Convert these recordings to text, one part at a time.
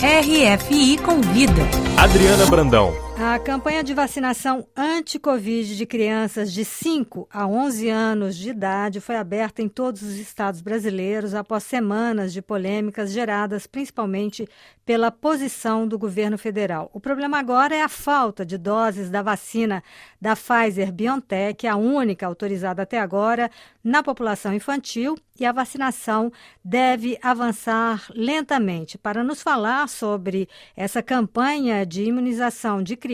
RFI Convida. Adriana Brandão. A campanha de vacinação anti-Covid de crianças de 5 a 11 anos de idade foi aberta em todos os estados brasileiros após semanas de polêmicas geradas principalmente pela posição do governo federal. O problema agora é a falta de doses da vacina da Pfizer BioNTech, a única autorizada até agora na população infantil, e a vacinação deve avançar lentamente. Para nos falar sobre essa campanha de imunização de crianças,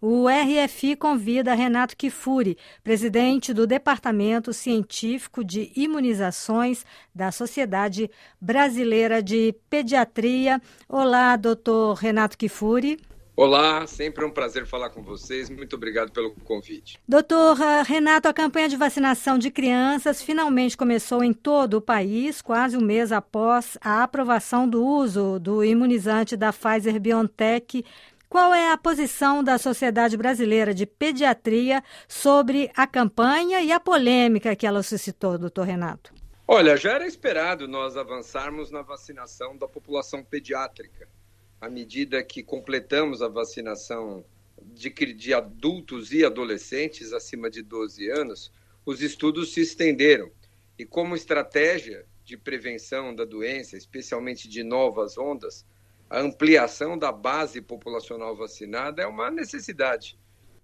o RFI convida Renato Kifuri, presidente do Departamento Científico de Imunizações da Sociedade Brasileira de Pediatria. Olá, doutor Renato Kifuri. Olá, sempre um prazer falar com vocês. Muito obrigado pelo convite. Doutor ah, Renato, a campanha de vacinação de crianças finalmente começou em todo o país, quase um mês após a aprovação do uso do imunizante da Pfizer BioNTech. Qual é a posição da Sociedade Brasileira de Pediatria sobre a campanha e a polêmica que ela suscitou, doutor Renato? Olha, já era esperado nós avançarmos na vacinação da população pediátrica à medida que completamos a vacinação de, de adultos e adolescentes acima de 12 anos, os estudos se estenderam. E como estratégia de prevenção da doença, especialmente de novas ondas, a ampliação da base populacional vacinada é uma necessidade.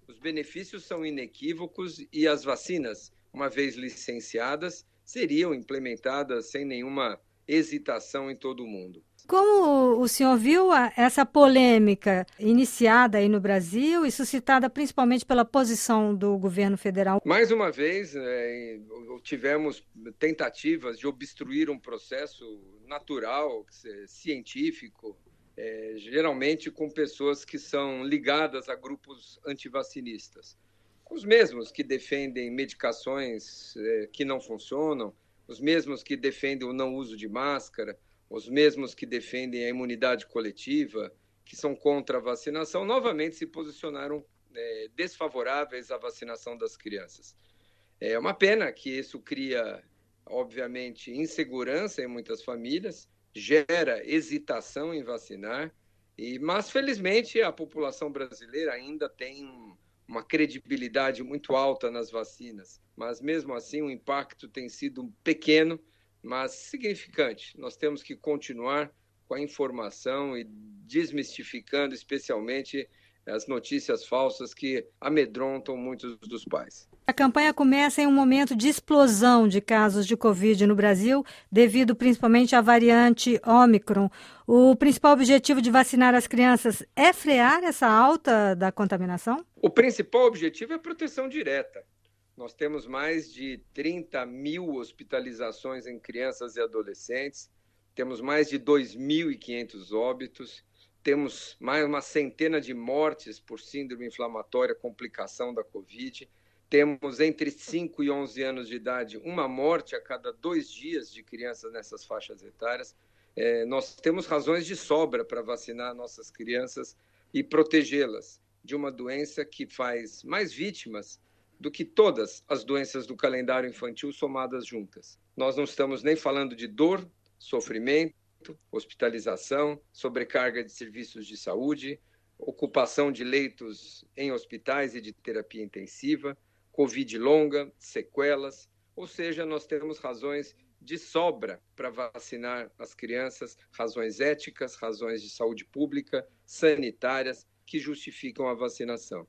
Os benefícios são inequívocos e as vacinas, uma vez licenciadas, seriam implementadas sem nenhuma hesitação em todo o mundo. Como o senhor viu essa polêmica iniciada aí no Brasil e suscitada principalmente pela posição do governo federal? Mais uma vez, é, tivemos tentativas de obstruir um processo natural, científico, é, geralmente com pessoas que são ligadas a grupos antivacinistas. Os mesmos que defendem medicações é, que não funcionam, os mesmos que defendem o não uso de máscara, os mesmos que defendem a imunidade coletiva, que são contra a vacinação, novamente se posicionaram é, desfavoráveis à vacinação das crianças. É uma pena que isso cria, obviamente, insegurança em muitas famílias, gera hesitação em vacinar, e, mas felizmente a população brasileira ainda tem uma credibilidade muito alta nas vacinas, mas mesmo assim o impacto tem sido pequeno mas significante. Nós temos que continuar com a informação e desmistificando, especialmente as notícias falsas que amedrontam muitos dos pais. A campanha começa em um momento de explosão de casos de Covid no Brasil, devido principalmente à variante Omicron. O principal objetivo de vacinar as crianças é frear essa alta da contaminação? O principal objetivo é a proteção direta. Nós temos mais de 30 mil hospitalizações em crianças e adolescentes, temos mais de 2.500 óbitos, temos mais uma centena de mortes por síndrome inflamatória, complicação da Covid. Temos entre 5 e 11 anos de idade uma morte a cada dois dias de crianças nessas faixas etárias. É, nós temos razões de sobra para vacinar nossas crianças e protegê-las de uma doença que faz mais vítimas do que todas as doenças do calendário infantil somadas juntas. Nós não estamos nem falando de dor, sofrimento, hospitalização, sobrecarga de serviços de saúde, ocupação de leitos em hospitais e de terapia intensiva, Covid longa, sequelas, ou seja, nós temos razões de sobra para vacinar as crianças, razões éticas, razões de saúde pública, sanitárias, que justificam a vacinação.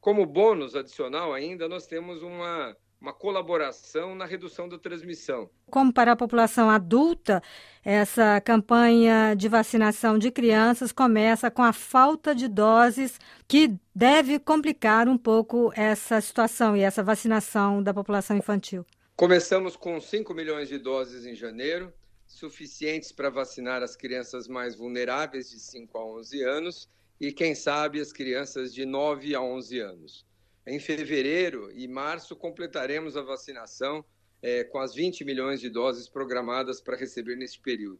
Como bônus adicional ainda, nós temos uma, uma colaboração na redução da transmissão. Como para a população adulta, essa campanha de vacinação de crianças começa com a falta de doses, que deve complicar um pouco essa situação e essa vacinação da população infantil. Começamos com 5 milhões de doses em janeiro, suficientes para vacinar as crianças mais vulneráveis de 5 a 11 anos e, quem sabe, as crianças de 9 a 11 anos. Em fevereiro e março, completaremos a vacinação é, com as 20 milhões de doses programadas para receber neste período.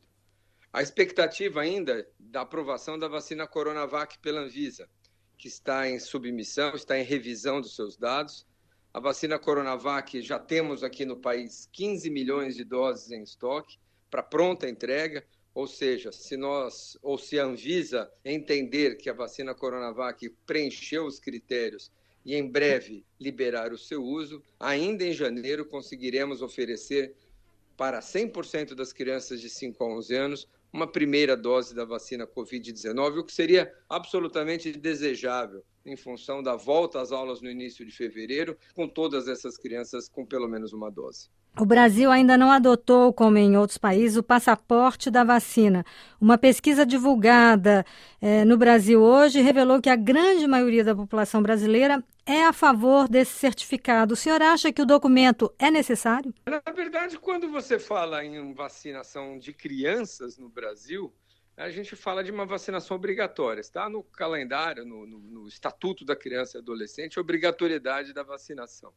A expectativa ainda da aprovação da vacina Coronavac pela Anvisa, que está em submissão, está em revisão dos seus dados. A vacina Coronavac já temos aqui no país 15 milhões de doses em estoque para pronta entrega ou seja, se nós ou se a Anvisa entender que a vacina Coronavac preencheu os critérios e em breve liberar o seu uso, ainda em janeiro conseguiremos oferecer para 100% das crianças de 5 a 11 anos uma primeira dose da vacina Covid-19, o que seria absolutamente desejável em função da volta às aulas no início de fevereiro, com todas essas crianças com pelo menos uma dose. O Brasil ainda não adotou, como em outros países, o passaporte da vacina. Uma pesquisa divulgada eh, no Brasil hoje revelou que a grande maioria da população brasileira é a favor desse certificado. O senhor acha que o documento é necessário? Na verdade, quando você fala em vacinação de crianças no Brasil, a gente fala de uma vacinação obrigatória. Está no calendário, no, no, no Estatuto da Criança e Adolescente, obrigatoriedade da vacinação.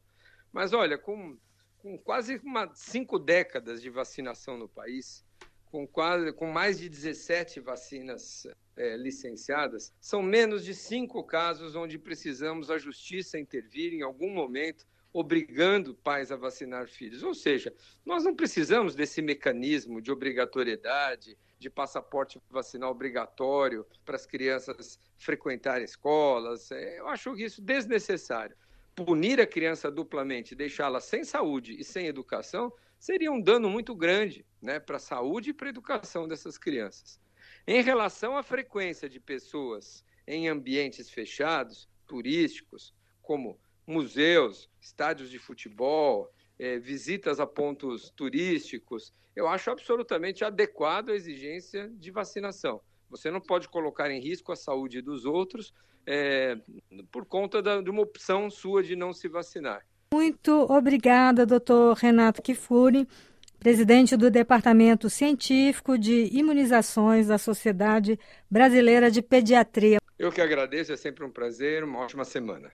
Mas olha, com com quase uma, cinco décadas de vacinação no país, com, quase, com mais de 17 vacinas é, licenciadas, são menos de cinco casos onde precisamos a justiça intervir em algum momento, obrigando pais a vacinar filhos. Ou seja, nós não precisamos desse mecanismo de obrigatoriedade, de passaporte vacinal obrigatório para as crianças frequentarem escolas. É, eu acho isso desnecessário punir a criança duplamente, deixá-la sem saúde e sem educação, seria um dano muito grande né, para a saúde e para a educação dessas crianças. Em relação à frequência de pessoas em ambientes fechados, turísticos, como museus, estádios de futebol, é, visitas a pontos turísticos, eu acho absolutamente adequado a exigência de vacinação. Você não pode colocar em risco a saúde dos outros é, por conta da, de uma opção sua de não se vacinar. Muito obrigada, doutor Renato Kifuri, presidente do Departamento Científico de Imunizações da Sociedade Brasileira de Pediatria. Eu que agradeço, é sempre um prazer, uma ótima semana.